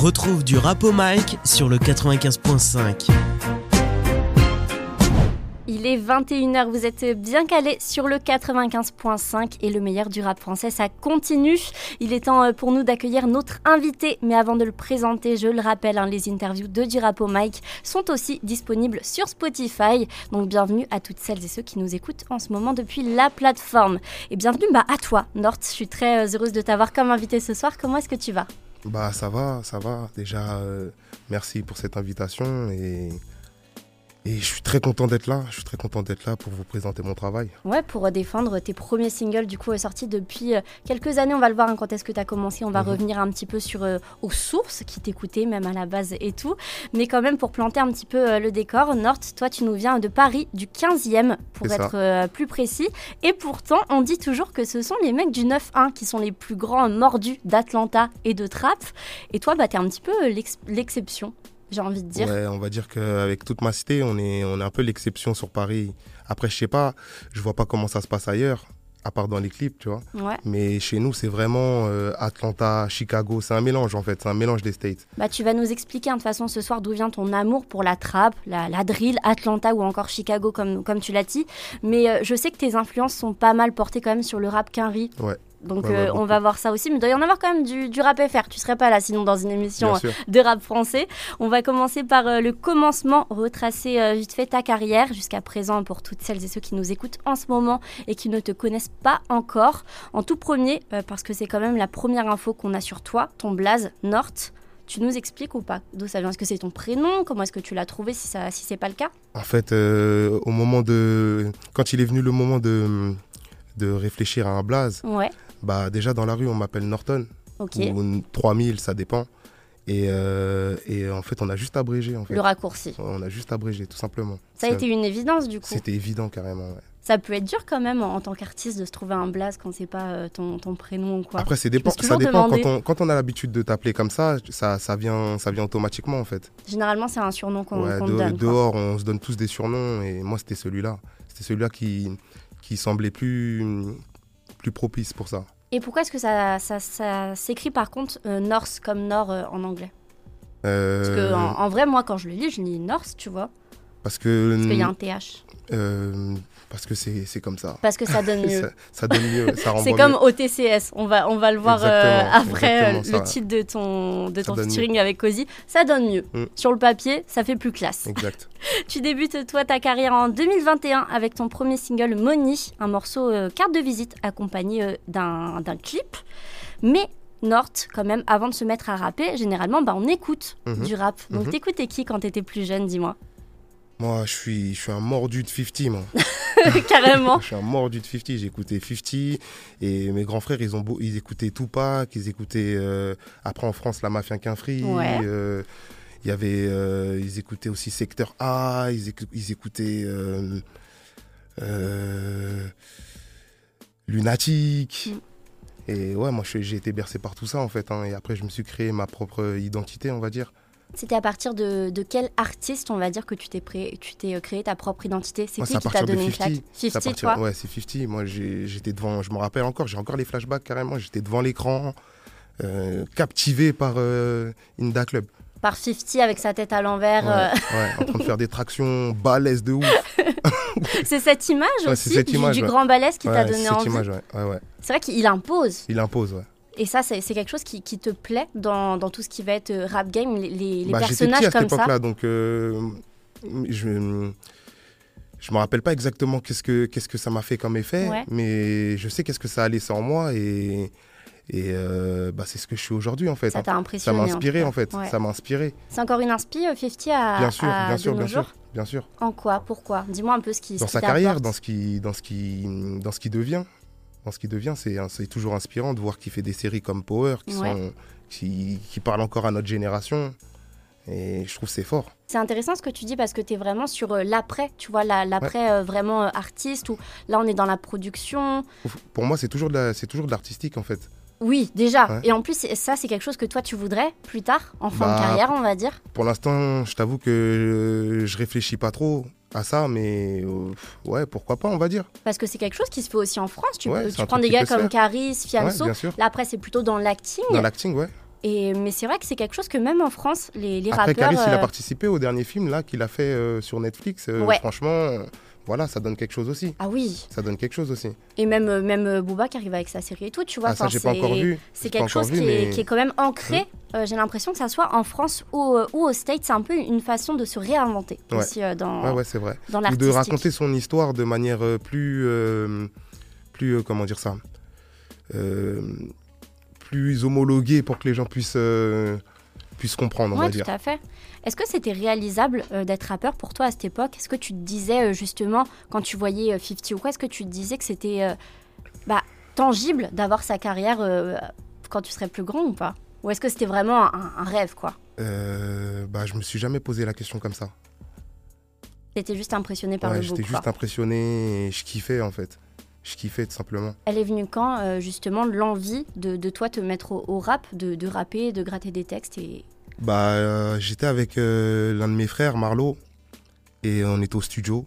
Retrouve du rap au mic sur le 95.5. Il est 21h, vous êtes bien calés sur le 95.5 et le meilleur du rap français, ça continue. Il est temps euh, pour nous d'accueillir notre invité, mais avant de le présenter, je le rappelle, hein, les interviews de du rap au mic sont aussi disponibles sur Spotify. Donc bienvenue à toutes celles et ceux qui nous écoutent en ce moment depuis la plateforme. Et bienvenue bah, à toi, Nort. Je suis très euh, heureuse de t'avoir comme invité ce soir. Comment est-ce que tu vas? Bah ça va, ça va. Déjà, euh, merci pour cette invitation et et je suis très content d'être là. Je suis très content d'être là pour vous présenter mon travail. Ouais, pour défendre tes premiers singles, du coup, sortis depuis euh, quelques années. On va le voir hein, quand est-ce que tu as commencé. On va mhm. revenir un petit peu sur euh, aux sources qui t'écoutaient, même à la base et tout. Mais quand même, pour planter un petit peu euh, le décor, Nort, toi, tu nous viens de Paris, du 15e, pour être plus précis. Et pourtant, on dit toujours que ce sont les mecs du 9-1 qui sont les plus grands mordus d'Atlanta et de Trap. Et toi, bah, tu es un petit peu l'exception j'ai envie de dire. Ouais, on va dire qu'avec toute ma cité, on est, on est un peu l'exception sur Paris. Après, je sais pas, je vois pas comment ça se passe ailleurs, à part dans les clips, tu vois. Ouais. Mais chez nous, c'est vraiment euh, Atlanta, Chicago, c'est un mélange en fait, c'est un mélange des States. Bah, tu vas nous expliquer hein, de toute façon ce soir d'où vient ton amour pour la trap, la, la drill, Atlanta ou encore Chicago, comme, comme tu l'as dit. Mais euh, je sais que tes influences sont pas mal portées quand même sur le rap Quinry. Ouais. Donc euh, on va voir ça aussi. Mais il doit y en avoir quand même du, rap FR. Tu serais pas là sinon dans une émission euh, de rap français. On va commencer par euh, le commencement, retracer vite fait ta carrière jusqu'à présent pour toutes celles et ceux qui nous écoutent en ce moment et qui ne te connaissent pas encore. En tout premier, parce que c'est quand même la première info qu'on a sur toi, ton blaze Nort. Tu nous expliques ou pas D'où ça vient? Est-ce que c'est ton prénom? Comment est-ce que tu l'as trouvé si, ça, si c'est pas le cas? En fait, au moment de. Quand il est venu le moment de, de réfléchir à un blaze, ouais. Bah, déjà, dans la rue, on m'appelle Norton. Ok. Ou 3000, ça dépend. Et, euh, et, en fait, on a juste abrégé. En fait. Le raccourci. On a juste abrégé, tout simplement. Ça a été une évidence, du coup C'était évident, carrément, ouais. Ça peut être dur quand même en tant qu'artiste de se trouver un blaze quand c'est pas euh, ton, ton, prénom ou quoi. Après, dépend, ça dépend. Quand on, quand on, a l'habitude de t'appeler comme ça, ça, ça, vient, ça vient automatiquement en fait. Généralement, c'est un surnom qu'on ouais, donne. Dehors, on se donne tous des surnoms et moi, c'était celui-là. C'était celui-là qui, qui semblait plus, plus propice pour ça. Et pourquoi est-ce que ça, ça, s'écrit par contre euh, Norse comme Nord euh, en anglais? Euh, Parce que en, vrai, moi, quand je le lis, je lis Norse, tu vois. Parce que. Parce qu'il y a un TH. Parce que c'est comme ça. Parce que ça donne mieux. ça, donne mieux, C'est comme OTCS, on va, on va le voir après le titre de ton, de ton featuring avec Cozy. Ça donne mieux. Mm. Sur le papier, ça fait plus classe. Exact. tu débutes toi ta carrière en 2021 avec ton premier single Money, un morceau carte de visite accompagné d'un clip. Mais Nort, quand même, avant de se mettre à rapper, généralement, bah, on écoute mhm. du rap. Donc, mhm. t'écoutais qui quand t'étais plus jeune, dis-moi? Moi, je suis, je suis un mordu de 50, moi. Carrément. je suis un mordu de 50. J'écoutais 50 et mes grands frères, ils, ont ils écoutaient Tupac, ils écoutaient. Euh, après, en France, la Mafia Quinfree. Ouais. Euh, il y avait, euh, ils écoutaient aussi Secteur A, ils, écoutaient Lunatic. Mm. Et ouais, moi j'ai été bercé par tout ça en fait. Hein. et après, je me suis créé ma propre identité, on va dire. C'était à partir de, de, quel artiste, on va dire, que tu t'es euh, créé ta propre identité? C'est qui qui t'a donné une claque 50, toi? Ouais, c'est 50. Moi, j'étais devant, je me rappelle encore, j'ai encore les flashbacks carrément. J'étais devant l'écran, euh, captivé par euh, Inda Club par 50 avec sa tête à l'envers. Ouais, euh. en train de faire des tractions balèzes de ouf. c'est cette image aussi cette image, du, grand balèze qui t'a donné cette Image, c'est vrai qu'il impose. Il impose, ouais. Et ça, c'est quelque chose qui, qui, te plaît dans, dans, tout ce qui va être euh, rap game, les, les bah, personnages à cette époque-là, donc euh, je je me rappelle pas exactement qu'est-ce que qu'est-ce que ça m'a fait comme effet, mais je sais qu'est-ce que ça a laissé en moi et et euh, bah, c'est ce que je suis aujourd'hui en fait. Ça t'a impressionné. Ça m'a inspiré en, fait. Ça m'a inspiré. C'est encore une inspi 50 euh, à Bien sûr, bien sûr, bien sûr, bien sûr. En quoi? Pourquoi? Dis-moi un peu ce qui. Dans sa carrière, dans ce qui, dans ce qui, dans ce qui devient. Dans ce qui devient, c'est toujours inspirant de voir qu'il fait des séries comme Power qui sont, qui, qui parlent encore à notre génération. Et je trouve c'est fort. C'est intéressant ce que tu dis parce que tu es vraiment sur euh, l'après, tu vois, l'après vraiment artiste, ou là on est dans la production. Pour moi, c'est toujours de l'artistique en fait. Oui, déjà. Et en plus, ça, c'est quelque chose que toi, tu voudrais plus tard, en fin de bah, carrière, on va dire Pour l'instant, je t'avoue que je réfléchis pas trop à ça, mais euh, ouais, pourquoi pas, on va dire. Parce que c'est quelque chose qui se fait aussi en France. Tu, prends des gars comme Caris, Fianso. Là, après, c'est plutôt dans l'acting. Dans l'acting, ouais. Et, mais c'est vrai que c'est quelque chose que même en France, les, les Après, rappeurs. Caris, il a participé au dernier film là qu'il a fait sur Netflix. Franchement, voilà, ça donne quelque chose aussi. Ah oui. Ça donne quelque chose aussi. Et même, euh, même euh, Booba qui arrive avec sa série et tout, tu vois. Ah, ça, j'ai pas encore vu. C'est quelque chose qui, est, qui, est, quand même ancré. Mmh. Euh, j'ai l'impression que ça soit en France ou, ou au States, c'est un peu une façon de se réinventer aussi dans. Ouais, ouais, c'est vrai. Dans ou de raconter son histoire de manière plus, plus comment dire ça, plus homologuée pour que les gens puissent puissent comprendre, on va dire. tout à fait. Est-ce que c'était réalisable euh, d'être rappeur pour toi à cette époque? Est-ce que tu te disais euh, justement, quand tu voyais 50 euh, ou quoi, est-ce que tu te disais que c'était bah, tangible d'avoir sa carrière quand tu serais plus grand ou pas? Ou est-ce que c'était vraiment un, rêve quoi? Bah, Je me suis jamais posé la question comme ça. T'étais juste impressionné par le J'étais juste impressionné et je kiffais en fait. Je kiffais tout simplement. Elle est venue quand justement l'envie de, de, toi te mettre au, rap, de, de, rapper, de gratter des textes et, bah, euh, J'étais avec euh, l'un de mes frères, Marlo, et on était au studio.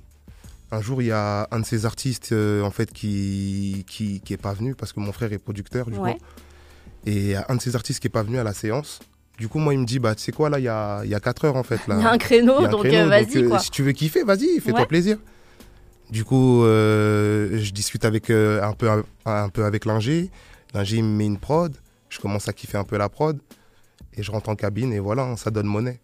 Un jour, il y a un de ces artistes euh, en fait, qui, qui, qui est pas venu parce que mon frère est producteur du coup. Et il y a un de ces artistes qui est pas venu à la séance. Du coup, moi, il me dit, bah, tu sais quoi, là, il y a, y a 4 heures en fait. Il y a un créneau, donc vas-y. Si tu veux kiffer, vas-y, fais-toi plaisir. Du coup, je discute avec, un, peu, un, peu avec l'ingé. L'ingé, me met une prod. Je commence à kiffer un peu la prod et je rentre en cabine et voilà, ça donne monnaie.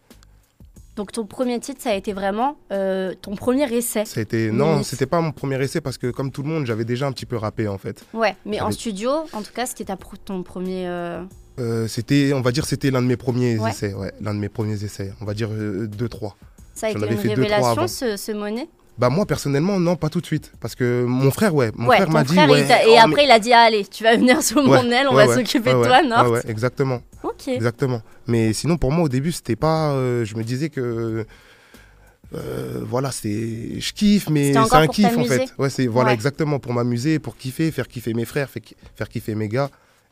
Donc ton premier titre, ça a été vraiment euh, ton premier essai ça a été... Non, c'était pas mon premier essai parce que comme tout le monde, j'avais déjà un petit peu rappé en fait. Ouais, mais en studio, en tout cas, c'était ton premier... Euh, euh... c'était, on va dire, c'était l'un de mes premiers essais, ouais, l'un de mes premiers essais, on va dire 2-3. Euh, ça a été une révélation, ce, ce monnaie? Bah moi personnellement non pas tout de suite. Parce que mon frère ouais mon frère m'a dit ouais, et oh, après il a dit allez tu vas venir sous mon aile on va s'occuper de toi non ouais, exactement. Ok. Exactement. Mais sinon pour moi au début c'était pas euh, je me disais que euh, voilà c'est je kiffe mais c'est un kiff en fait. ouais c'est voilà exactement pour m'amuser pour kiffer faire kiffer mes frères faire kiffer mes gars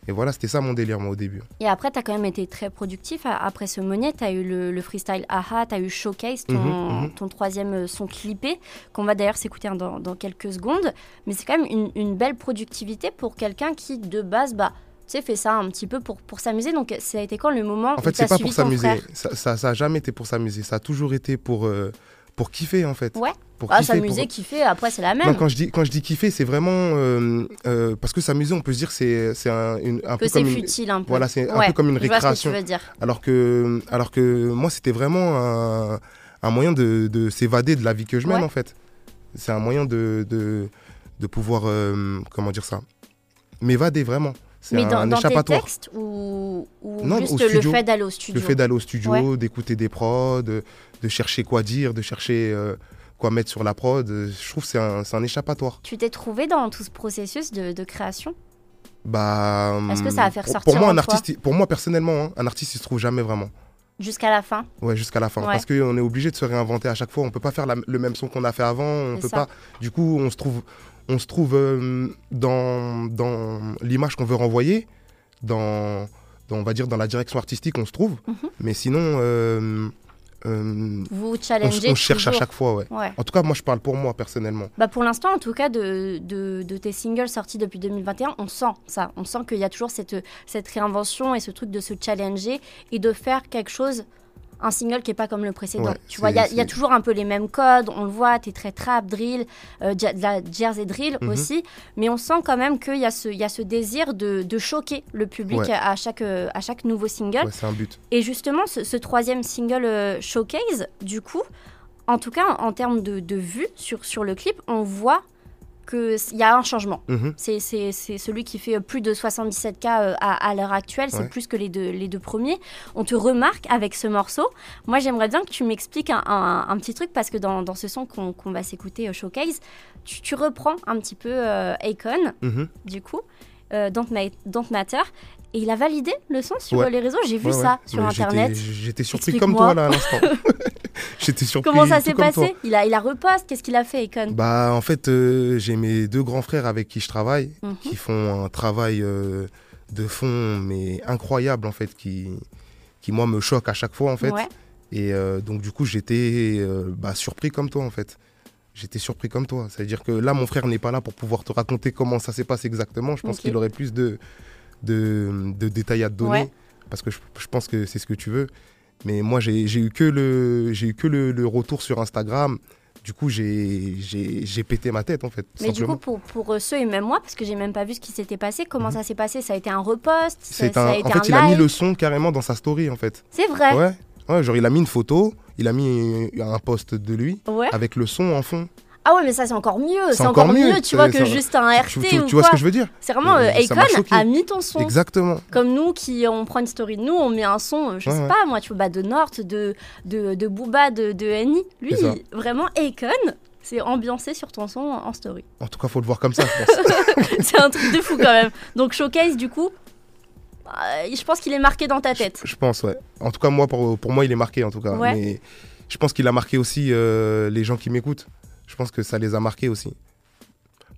et voilà, c'était ça mon délire, moi, au début. Et après, tu as quand même été très productif. Après ce monnaie, tu as eu le, freestyle AHA, tu as eu Showcase, ton, mhm, mhm. ton, troisième euh, son clippé, qu'on va d'ailleurs s'écouter dans, dans, quelques secondes. Mais c'est quand même une, une, belle productivité pour quelqu'un qui, de base, bah, tu sais, fait ça un petit peu pour, pour s'amuser. Donc, ça a été quand le moment En fait, c'est pas pour s'amuser. Ça, ça, ça, jamais été pour s'amuser. Ça a toujours été pour, euh, pour kiffer, en fait. Ouais. Pour ah, s'amuser, kiffer, après c'est la même. quand je dis quand je dis kiffer, c'est vraiment euh, euh, parce que s'amuser, on peut se dire c'est c'est un, une, un peu comme futile un peu. Voilà, c'est un peu comme une récréation. Que dire. Alors que alors que moi, c'était vraiment un, un, moyen de, de s'évader de la vie que je mène en fait. C'est un moyen de de, de pouvoir euh, comment dire ça, m'évader vraiment. Mais un, dans, un dans tes textes ou, ou non, juste le fait d'aller au studio Le fait d'aller au studio, d'écouter des prods, de, de, chercher quoi dire, de chercher quoi mettre sur la prod. Je trouve que c'est un, un, échappatoire. Tu t'es trouvé dans tout ce processus de, de création? Bah, Est-ce que ça va faire pour, sortir pour moi, un artiste, pour moi personnellement, hein, un artiste il se trouve jamais vraiment. Jusqu'à la fin Ouais, jusqu'à la fin. Parce qu'on est obligé de se réinventer à chaque fois. On peut pas faire le même son qu'on a fait avant. On peut pas. Du coup, on se trouve, on se trouve euh, dans, dans l'image qu'on veut renvoyer, dans, dans, on va dire dans la direction artistique, on se trouve. Mhm. Mais sinon, euh, euh, vous challengez on, cherche à chaque fois, ouais. En tout cas, moi, je parle pour moi personnellement. Bah pour l'instant, en tout cas, de, de, de, tes singles sortis depuis 2021, on sent ça. On sent qu'il y a toujours cette, cette réinvention et ce truc de se challenger et de faire quelque chose un single qui est pas comme le précédent. tu vois, il y, a toujours un peu les mêmes codes, on le voit, tu es très trap, drill, euh, de la jersey drill mhm. aussi, mais on sent quand même qu'il y, a ce, y a ce désir de, de choquer le public à, chaque, à chaque nouveau single. c'est un but. Et justement, ce, troisième single euh, Showcase, du coup, en tout cas en termes de, de vues sur, sur le clip, on voit qu'il y a un changement. Mhm. C'est celui qui fait plus de 77K euh, à, l'heure actuelle, c'est plus que les deux, les deux premiers. On te remarque avec ce morceau. Moi, j'aimerais bien que tu m'expliques un, petit truc parce que dans, dans ce son qu'on va s'écouter au showcase, tu, reprends un petit peu euh, Akon, mhm. du coup, euh, Don't, Matter. Et il a validé le son sur les réseaux. J'ai vu ça sur Internet. J'étais surpris comme toi là à l'instant. J'étais surpris. Comment ça s'est passé? Il a, il a repost. Qu'est-ce qu'il a fait, Econ? Bah, en fait, euh, j'ai mes deux grands frères avec qui je travaille, mhm. qui font un travail euh, de fond, mais incroyable, en fait, qui, qui, moi, me choque à chaque fois, en fait. Et euh, donc, du coup, j'étais bah, surpris comme toi, en fait. J'étais surpris comme toi. C'est-à-dire que là, mon frère n'est pas là pour pouvoir te raconter comment ça s'est passé exactement. Je pense qu'il aurait plus de, de, de, détails à te donner. parce que je, pense que c'est ce que tu veux. Mais moi, j'ai eu que le, eu que le, retour sur Instagram. Du coup, j'ai pété ma tête en fait. Mais du coup, pour, pour, ceux et même moi, parce que j'ai même pas vu ce qui s'était passé, comment mhm. ça s'est passé? Ça a été un repost? Ça, a été En fait, il a mis le son carrément dans sa story en fait. C'est vrai Ouais. Ouais, genre il a mis une photo, il a mis un post de lui avec le son en fond. Ah ouais, mais ça c'est encore mieux. C'est encore, mieux, tu vois, que juste un RT tu, ou tu vois ce que je veux dire C'est vraiment euh, a mis ton son. Exactement. Comme nous qui on prend une story de nous, on met un son, euh, je sais pas moi, tu vois, bah, de Nort, de de, de Booba, de, de Annie. Lui, vraiment Akon, c'est ambiancé sur ton son en story. En tout cas, faut le voir comme ça, c'est un truc de fou quand même. Donc showcase du coup, je pense qu'il est marqué dans ta tête. Je, pense, ouais. En tout cas, moi, pour, pour moi, il est marqué en tout cas. Mais je pense qu'il a marqué aussi euh, les gens qui m'écoutent je pense que ça les a marqués aussi.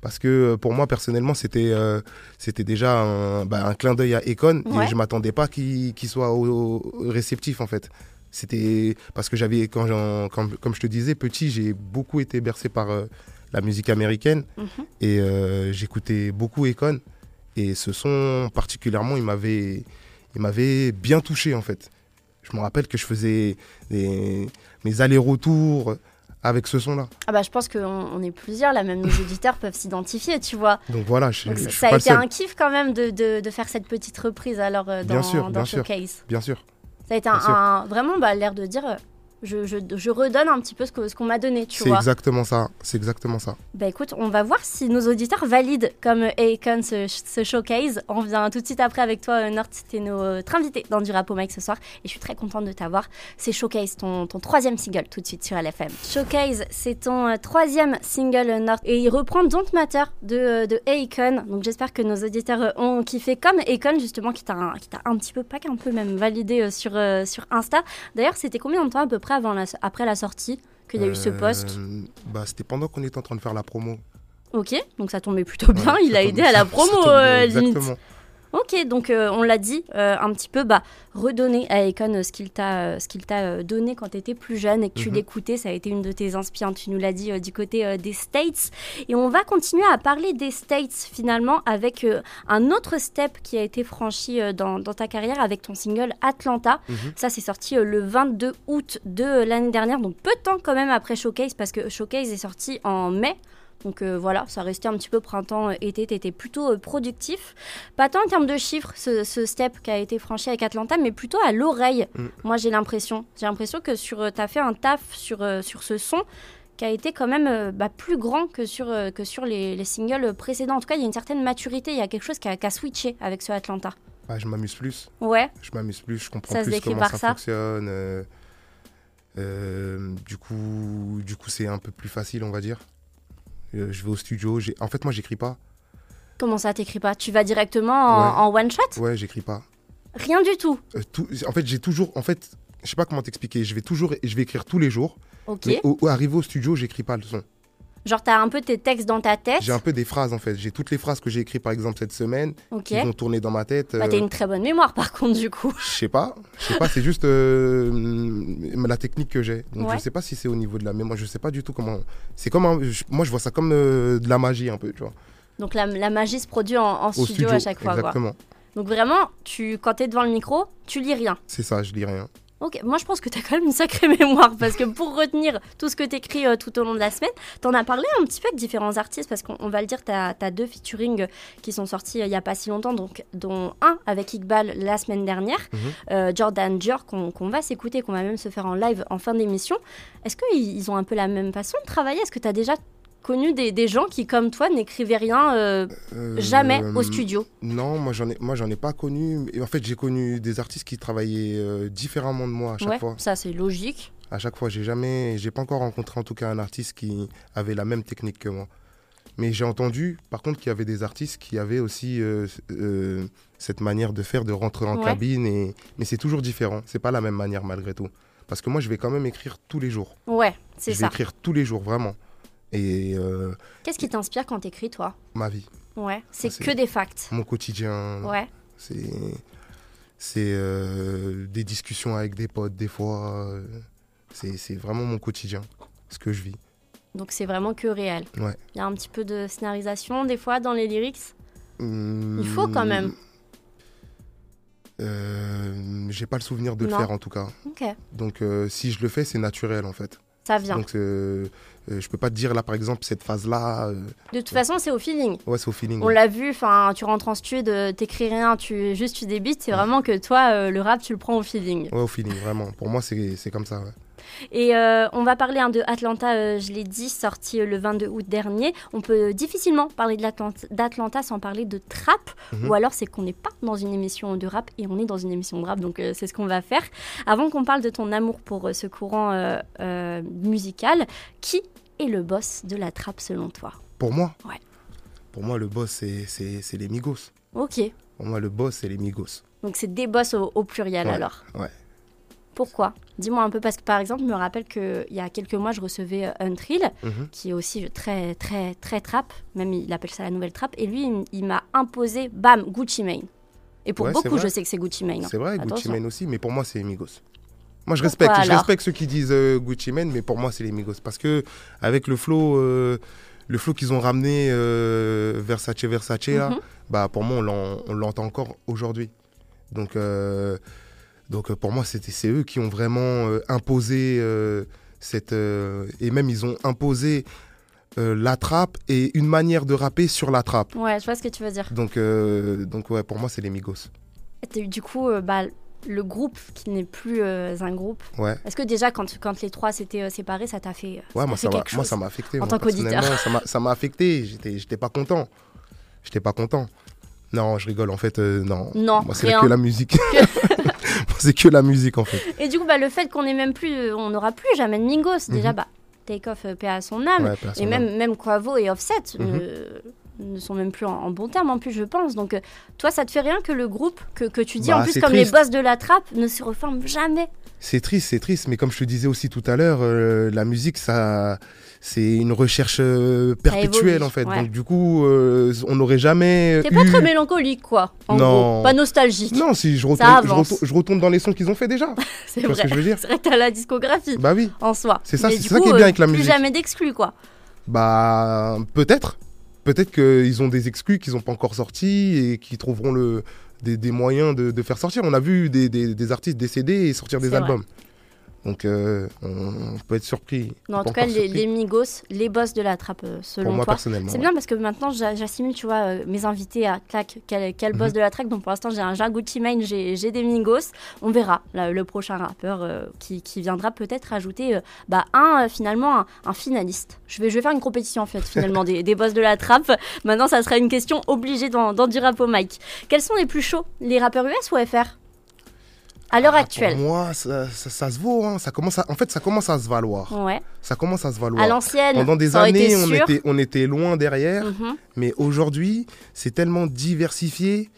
Parce que euh, pour moi, personnellement, c'était euh, c'était déjà un, bah, un, clin d'œil à Econ et je m'attendais pas qu'il soit réceptif en fait. C'était parce que j'avais, quand, comme je te disais, petit, j'ai beaucoup été bercé par euh, la musique américaine mhm. et j'écoutais beaucoup Econ. Et ce son, particulièrement, il m'avait il m'avait bien touché en fait. Je me rappelle que je faisais mes allers-retours avec ce son-là. Ah bah je pense qu'on on est plusieurs, là même nos auditeurs peuvent s'identifier, tu vois. Donc voilà, je, ça a été un kiff quand même de, de, faire cette petite reprise alors euh, dans, bien sûr, dans Showcase. Bien sûr. Ça a été un, vraiment bah, l'air de dire euh, je, je, redonne un petit peu ce qu'on ce m'a donné, tu vois. C'est exactement ça, c'est exactement ça. Bah écoute, on va voir si nos auditeurs valident comme Akon ce, ce, showcase. On revient tout de suite après avec toi, euh, Nord, c'était notre invité dans du rap au ce soir. Et je suis très contente de t'avoir. C'est Showcase, ton, ton troisième single tout de suite sur LFM. Showcase, c'est ton euh, troisième single, euh, Nord. Et il reprend Don't Matter de, de Akon. Donc j'espère que nos auditeurs ont kiffé comme Akon, justement, qui t'a un, un petit peu, pas qu'un peu même, validé sur, sur Insta. D'ailleurs, c'était combien de temps à peu près? Avant la, après la sortie qu'il y a eu ce poste euh, bah, C'était pendant qu'on était en train de faire la promo. Ok, donc ça tombait plutôt bien. il a aidé à la promo, euh, Exactement. Ok, donc euh, on l'a dit, euh, un petit peu bah, redonner à Econ euh, ce qu'il t'a t'a donné quand tu étais plus jeune et que tu mhm. l'écoutais, ça a été une de tes inspirations, tu nous l'as dit du côté des States. Et on va continuer à parler des States finalement avec un autre step qui a été franchi dans, dans, ta carrière avec ton single Atlanta. Mhm. Ça c'est sorti le 22 août de l'année dernière, donc peu de temps quand même après Showcase parce que Showcase est sorti en mai. Donc euh, voilà, ça restait un petit peu printemps-été, tu étais plutôt euh, productif. Pas tant en termes de chiffres, ce, step qui a été franchi avec Atlanta, mais plutôt à l'oreille. Mm. Moi j'ai l'impression. J'ai l'impression que tu as fait un taf sur, euh, sur ce son qui a été quand même bah, plus grand que sur, que sur les, singles précédents. En tout cas, il y a une certaine maturité, il y a quelque chose qui a, switché avec ce Atlanta. Bah, je m'amuse plus. Ouais. Je m'amuse plus, je comprends plus comment ça, ça, fonctionne. du coup, du coup c'est un peu plus facile, on va dire. Euh, je vais au studio. En fait, moi, j'écris pas. Comment ça, t'écris pas? Tu vas directement en, one shot Ouais, j'écris pas. Rien du tout. Euh, tout en fait, j'ai toujours. En fait, je sais pas comment t'expliquer. Je vais toujours. Je vais écrire tous les jours. Ok. Mais au, arrivé au studio, j'écris pas le son. Genre, tu as un peu tes textes dans ta tête J'ai un peu des phrases en fait. J'ai toutes les phrases que j'ai écrites par exemple cette semaine qui vont tourner dans ma tête. Bah, t'as euh, une très bonne mémoire par contre, du coup. Je sais pas. Je sais pas, c'est juste euh, la technique que j'ai. Donc, je sais pas si c'est au niveau de la mémoire. Je sais pas du tout comment. C'est comme. moi, je vois ça comme euh, de la magie un peu, tu vois. Donc, la, la magie se produit en, studio, à chaque fois. Exactement. Donc, vraiment, tu, quand tu es devant le micro, tu lis rien. C'est ça, je lis rien. Ok, moi je pense que tu as quand même une sacrée mémoire parce que pour retenir tout ce que tu écris euh, tout au long de la semaine, tu en as parlé un petit peu avec différents artistes parce qu'on va le dire, tu as, deux featuring qui sont sortis euh, il n'y a pas si longtemps, donc, dont un avec Iqbal la semaine dernière, mhm. euh, Jordan Dior qu'on va s'écouter, qu'on va même se faire en live en fin d'émission. Est-ce qu'ils ont un peu la même façon de travailler? Est-ce que tu as déjà connu des, gens qui, comme toi, n'écrivaient rien euh, euh, jamais au studio Non, moi j'en ai, moi j'en ai pas connu. En fait, j'ai connu des artistes qui travaillaient euh, différemment de moi à chaque fois. Ça, c'est logique. À chaque fois, j'ai jamais, j'ai pas encore rencontré en tout cas un artiste qui avait la même technique que moi. Mais j'ai entendu, par contre, qu'il y avait des artistes qui avaient aussi cette manière de faire, de rentrer en cabine. Et... Mais c'est toujours différent. C'est pas la même manière malgré tout. Parce que moi, je vais quand même écrire tous les jours. Ouais, c'est ça. Je vais écrire tous les jours, vraiment. Et euh, Qu'est-ce qui t'inspire quand t'écris, toi? Ma vie. Ouais, c'est que des facts. Mon quotidien. Ouais. C'est c'est euh, des discussions avec des potes des fois. c'est vraiment mon quotidien, ce que je vis. Donc c'est vraiment que réel. Ouais. Il y a un petit peu de scénarisation des fois dans les lyrics? Il faut quand même. Euh, j'ai pas le souvenir de le faire en tout cas. Donc si je le fais, c'est naturel en fait. Ça vient. Donc je peux pas te dire là par exemple cette phase là. de toute façon, c'est au feeling. Ouais, c'est au feeling. On l'a vu, enfin, tu rentres en studio, t'écris rien, tu juste tu débites, c'est vraiment que toi, le rap, tu le prends au feeling. Ouais, au feeling, vraiment. Pour moi, c'est comme ça. Et euh, on va parler hein, de Atlanta, euh, je l'ai dit, sorti euh, le 22 août dernier. On peut difficilement parler d'Atlanta sans parler de trap, mhm. ou alors c'est qu'on n'est pas dans une émission de rap et on est dans une émission de rap, donc c'est ce qu'on va faire. Avant qu'on parle de ton amour pour ce courant musical, qui est le boss de la trap selon toi Pour moi Ouais. Pour moi, le boss, c'est les Migos. Ok. Pour moi, le boss, c'est les Migos. Donc c'est des boss au, pluriel alors Ouais. Pourquoi Dis-moi un peu, parce que par exemple, je me rappelle qu'il y a quelques mois, je recevais euh, un Trill, mhm. qui est aussi très, très, très trap, même il appelle ça la nouvelle trap, et lui, il, m'a imposé, bam, Gucci Mane. Et pour beaucoup, je sais que c'est Gucci Mane. Hein. C'est vrai, Gucci Mane aussi, mais pour moi, c'est Migos. Moi, je respecte, je respecte ceux qui disent euh, Gucci Mane, mais pour moi, c'est les Migos. Parce que avec le flow, euh, le flow qu'ils ont ramené Versace, Versace, mhm. bah, pour moi, on l'entend encore aujourd'hui. Donc, donc euh, pour moi, c'est eux qui ont vraiment euh, imposé euh, cette... et même ils ont imposé la trappe et une manière de rapper sur la trappe. Ouais, je vois ce que tu veux dire. Donc, donc ouais, pour moi, c'est les Migos. Et du coup, bah, le groupe qui n'est plus un groupe. Ouais. Est-ce que déjà, quand, quand les trois s'étaient séparés, ça t'a fait. Ouais, moi, ça moi, ça m'a affecté. En tant qu'auditeur? Ça m'a affecté. J'étais pas content. J'étais pas content. Non, je rigole. En fait, non. Non. Moi, c'est que la musique. c'est que la musique en fait. Et du coup, bah, le fait qu'on ait même plus, euh, on n'aura plus jamais de Mingos, déjà, mhm. bah, Take Off, euh, paix à son âme. et même, même Quavo et Offset. Ne sont même plus en, bon terme en plus, je pense. Donc, euh, toi, ça te fait rien que le groupe, que, que tu dis en bah, plus comme les boss de la trappe, ne se reforment jamais C'est triste, c'est triste. Mais comme je te disais aussi tout à l'heure, la musique, ça c'est une recherche euh, perpétuelle en fait. Donc du coup, euh, on n'aurait jamais. T'es pas très mélancolique quoi. En non. Gros. Pas nostalgique. Non, si je retourne, je, retourne, dans les sons qu'ils ont fait déjà. c'est vrai. Ce que je veux dire. C'est vrai que t'as la discographie. Bah oui. En soi. C'est ça, c'est ça qui est bien avec la musique. Plus jamais d'exclus quoi. Bah peut-être. Peut-être qu'ils ont des exclus qu'ils n'ont pas encore sortis et qui trouveront le, des, moyens de, faire sortir. On a vu des, des artistes décédés et sortir des albums. Donc euh, on, peut être surpris. en tout cas, les, Migos, les boss de la trappe, euh, selon pour moi, toi. personnellement. C'est bien parce que maintenant, j'assimile, tu vois, euh, mes invités à clac, quel, quel boss mhm. de la trappe. Donc pour l'instant, j'ai un, Gucci Mane, j'ai des Migos. On verra le prochain rappeur qui, qui, viendra peut-être ajouter bah, un, finalement, un, finaliste. Je vais, je vais faire une compétition, en fait, finalement, des, des, boss de la trappe. Maintenant, ça sera une question obligée dans, dans du rap au mic. Quels sont les plus chauds Les rappeurs US ou FR à l'heure ah, actuelle Pour moi, ça, se vaut. Hein. Ça commence en fait, ça commence à se valoir. Ouais. Ça commence à se valoir. À l'ancienne, Pendant des années, on était, on était loin derrière. Mhm. Mais aujourd'hui, c'est tellement diversifié.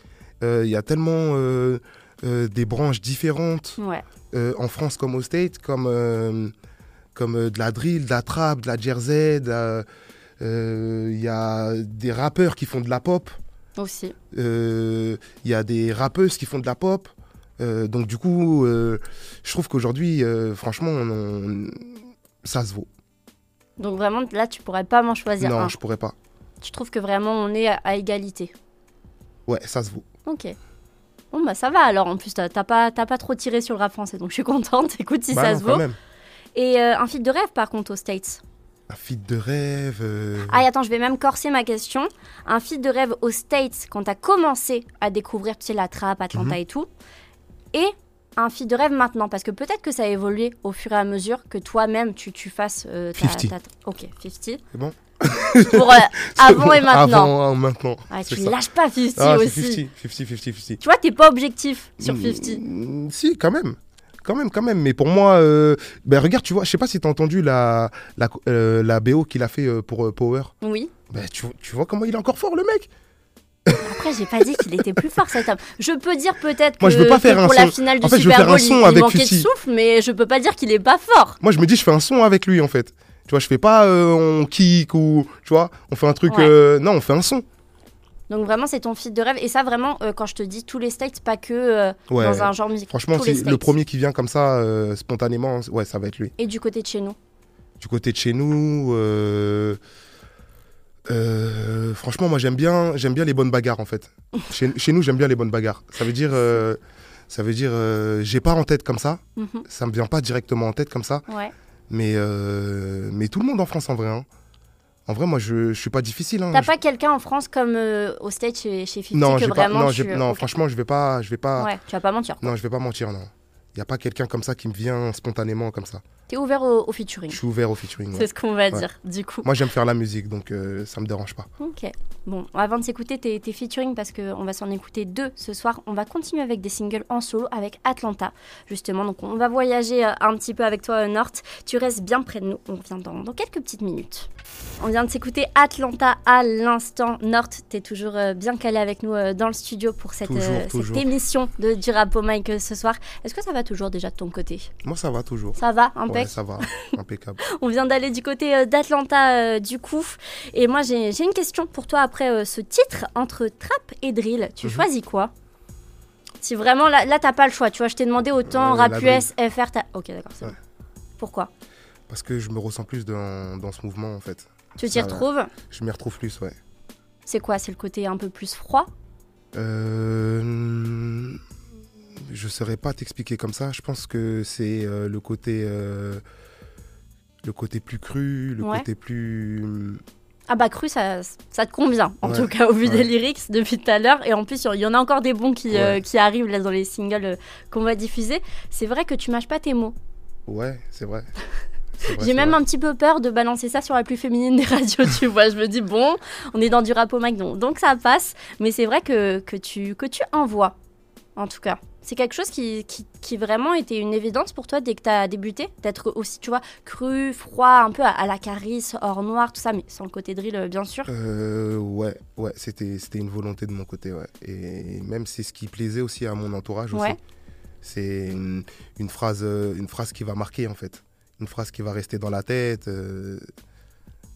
Euh, il y a tellement euh, euh, des branches différentes. en France comme au States, comme, comme de la drill, de la trap, de la jersey. Il y a des rappeurs qui font de la pop. Aussi. Il y a des rappeuses qui font de la pop. Euh, donc du coup, euh, je trouve qu'aujourd'hui, euh, franchement, ça se vaut. Donc vraiment, là, tu pourrais pas m'en choisir non, je pourrais pas. Tu trouves que vraiment on est à, égalité? Ouais, ça se vaut. Ok. Bon bah ça va alors. En plus, t'as pas, pas trop tiré sur le rap français, donc je suis contente. Écoute, si bah ça se vaut. Même. Et un feat de rêve par contre aux States un feat de rêve. Ah, attends, je vais même corser ma question. Un feat de rêve aux States, quand tu as commencé à découvrir, tu sais, la trappe, Atlanta mhm. et tout, et un feed de rêve maintenant Parce que peut-être que ça a évolué au fur et à mesure que toi-même tu, tu fasses euh, ta, 50. Ok, 50. C'est bon? Pour euh, avant et maintenant. Avant, maintenant. Ah, tu ne lâches pas 50 ah, aussi. 50, 50, 50, 50. Tu vois, t'es pas objectif sur 50. Mm, si, quand même. Quand même, quand même. Mais pour moi, euh, ben regarde, tu vois, je sais pas si tu as entendu la, la, euh, la BO qu'il a fait pour Power. Oui. Ben, tu, tu vois comment il est encore fort, le mec après, j'ai pas dit qu'il était plus fort cet homme. Je peux dire peut-être que, Moi, je veux pas faire pour la finale du Super Bowl, il, il manquait de souffle, mais je peux pas dire qu'il est pas fort. Moi, je me dis, je fais un son avec lui en fait. Tu vois, je fais pas euh, on kick ou tu vois, on fait un truc. Euh, non, on fait un son. Donc vraiment, c'est ton feat de rêve. Et ça, vraiment, euh, quand je te dis tous les states, pas que dans un genre musical. Franchement, le premier qui vient comme ça, spontanément, ouais, ça va être lui. Et du côté de chez nous Du côté de chez nous, euh, franchement, moi j'aime bien, j'aime bien les bonnes bagarres en fait. chez, nous, j'aime bien les bonnes bagarres. Ça veut dire, euh, Ça veut dire, euh, j'ai pas en tête comme ça. Ça mhm. Ça me vient pas directement en tête comme ça. Ouais. Mais, euh, mais tout le monde en France en vrai. Hein. En vrai, moi, je, je suis pas difficile. Hein. T'as pas quelqu'un en France comme euh, au stage chez, chez non, que vraiment non, non franchement, je vais pas, je vais pas. Ouais, tu vas pas mentir. Non, je vais pas mentir, non. Il n'y a pas quelqu'un comme ça qui me vient spontanément comme ça. Tu es ouvert au, featuring Je suis ouvert au featuring. C'est ce qu'on va dire, du coup. Moi, j'aime faire la musique, donc ça euh, ça me dérange pas. Ok. Bon, avant de s'écouter tes, tes featuring, parce qu'on va s'en écouter deux ce soir, on va continuer avec des singles en solo avec Atlanta, justement. Donc, on va voyager euh, un petit peu avec toi, Nort. Tu restes bien près de nous. On revient dans, dans quelques petites minutes. On vient de s'écouter Atlanta à l'instant. Nort, tu es toujours euh, bien calé avec nous dans le studio pour cette, cette émission de du Mike ce soir. Est-ce que ça va toujours déjà de ton côté Moi, ça va toujours. Ça va, impeccable. Ouais, ça va, impeccable. On vient d'aller du côté euh, d'Atlanta, euh, du coup. Et moi, j'ai une question pour toi après euh, ce titre entre trap et drill. Tu mhm. choisis quoi? Si vraiment, là, là t'as pas le choix. Tu vois, je t'ai demandé autant rap US, FR. Ok, d'accord, c'est bon. Pourquoi? Parce que je me ressens plus dans, dans ce mouvement, en fait. Tu t'y retrouves? Je m'y retrouve plus, ouais. C'est quoi? C'est le côté un peu plus froid? Euh, je saurais pas t'expliquer comme ça. Je pense que c'est euh, le côté euh, le côté plus cru, le côté plus ah bah cru, ça, ça te convient, en tout cas au vu des lyrics depuis tout à l'heure. Et en plus, il y en a encore des bons qui, euh, qui arrivent là dans les singles qu'on va diffuser. C'est vrai que tu mâches pas tes mots. Ouais, c'est vrai. J'ai même un petit peu peur de balancer ça sur la plus féminine des radios, tu vois. Je me dis, bon, on est dans du rap au donc, donc ça passe. Mais c'est vrai que, que, tu, que tu envoies, en tout cas. C'est quelque chose qui, qui, vraiment était une évidence pour toi dès que tu as débuté D'être aussi, tu vois, cru, froid, un peu à, la carisse, hors noir, tout ça, mais sans le côté drill, euh, bien sûr euh, Ouais, ouais, c'était une volonté de mon côté, ouais. Et même c'est ce qui plaisait aussi à mon entourage aussi. C'est une, phrase, euh, une phrase qui va marquer, en fait. Une phrase qui va rester dans la tête.